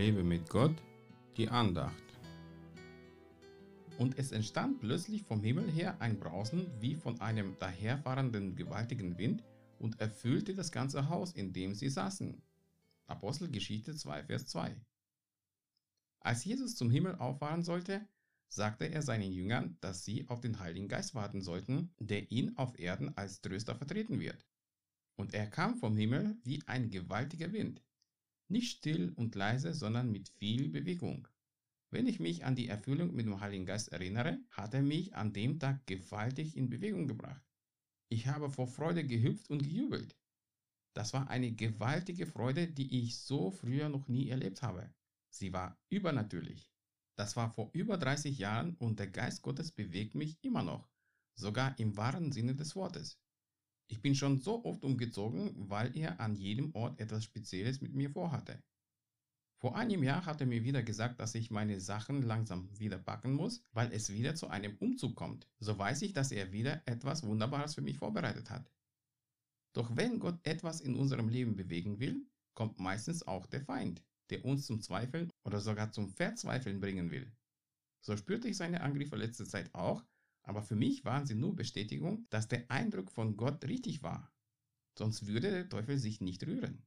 Lebe mit Gott, die Andacht. Und es entstand plötzlich vom Himmel her ein Brausen wie von einem daherfahrenden gewaltigen Wind und erfüllte das ganze Haus, in dem sie saßen. Apostelgeschichte 2, Vers 2. Als Jesus zum Himmel auffahren sollte, sagte er seinen Jüngern, dass sie auf den Heiligen Geist warten sollten, der ihn auf Erden als Tröster vertreten wird. Und er kam vom Himmel wie ein gewaltiger Wind. Nicht still und leise, sondern mit viel Bewegung. Wenn ich mich an die Erfüllung mit dem Heiligen Geist erinnere, hat er mich an dem Tag gewaltig in Bewegung gebracht. Ich habe vor Freude gehüpft und gejubelt. Das war eine gewaltige Freude, die ich so früher noch nie erlebt habe. Sie war übernatürlich. Das war vor über 30 Jahren und der Geist Gottes bewegt mich immer noch, sogar im wahren Sinne des Wortes. Ich bin schon so oft umgezogen, weil er an jedem Ort etwas Spezielles mit mir vorhatte. Vor einem Jahr hat er mir wieder gesagt, dass ich meine Sachen langsam wieder packen muss, weil es wieder zu einem Umzug kommt. So weiß ich, dass er wieder etwas Wunderbares für mich vorbereitet hat. Doch wenn Gott etwas in unserem Leben bewegen will, kommt meistens auch der Feind, der uns zum Zweifeln oder sogar zum Verzweifeln bringen will. So spürte ich seine Angriffe letzte Zeit auch, aber für mich waren sie nur Bestätigung, dass der Eindruck von Gott richtig war. Sonst würde der Teufel sich nicht rühren.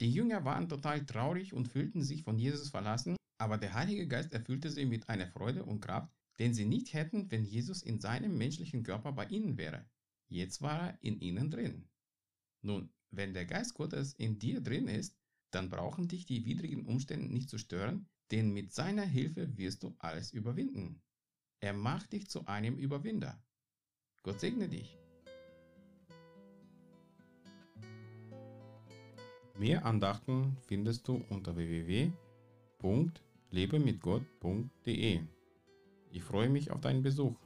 Die Jünger waren total traurig und fühlten sich von Jesus verlassen, aber der Heilige Geist erfüllte sie mit einer Freude und Kraft, den sie nicht hätten, wenn Jesus in seinem menschlichen Körper bei ihnen wäre. Jetzt war er in ihnen drin. Nun, wenn der Geist Gottes in dir drin ist, dann brauchen dich die widrigen Umstände nicht zu stören, denn mit seiner Hilfe wirst du alles überwinden. Er macht dich zu einem Überwinder. Gott segne dich. Mehr Andachten findest du unter www.lebemitgott.de. Ich freue mich auf deinen Besuch.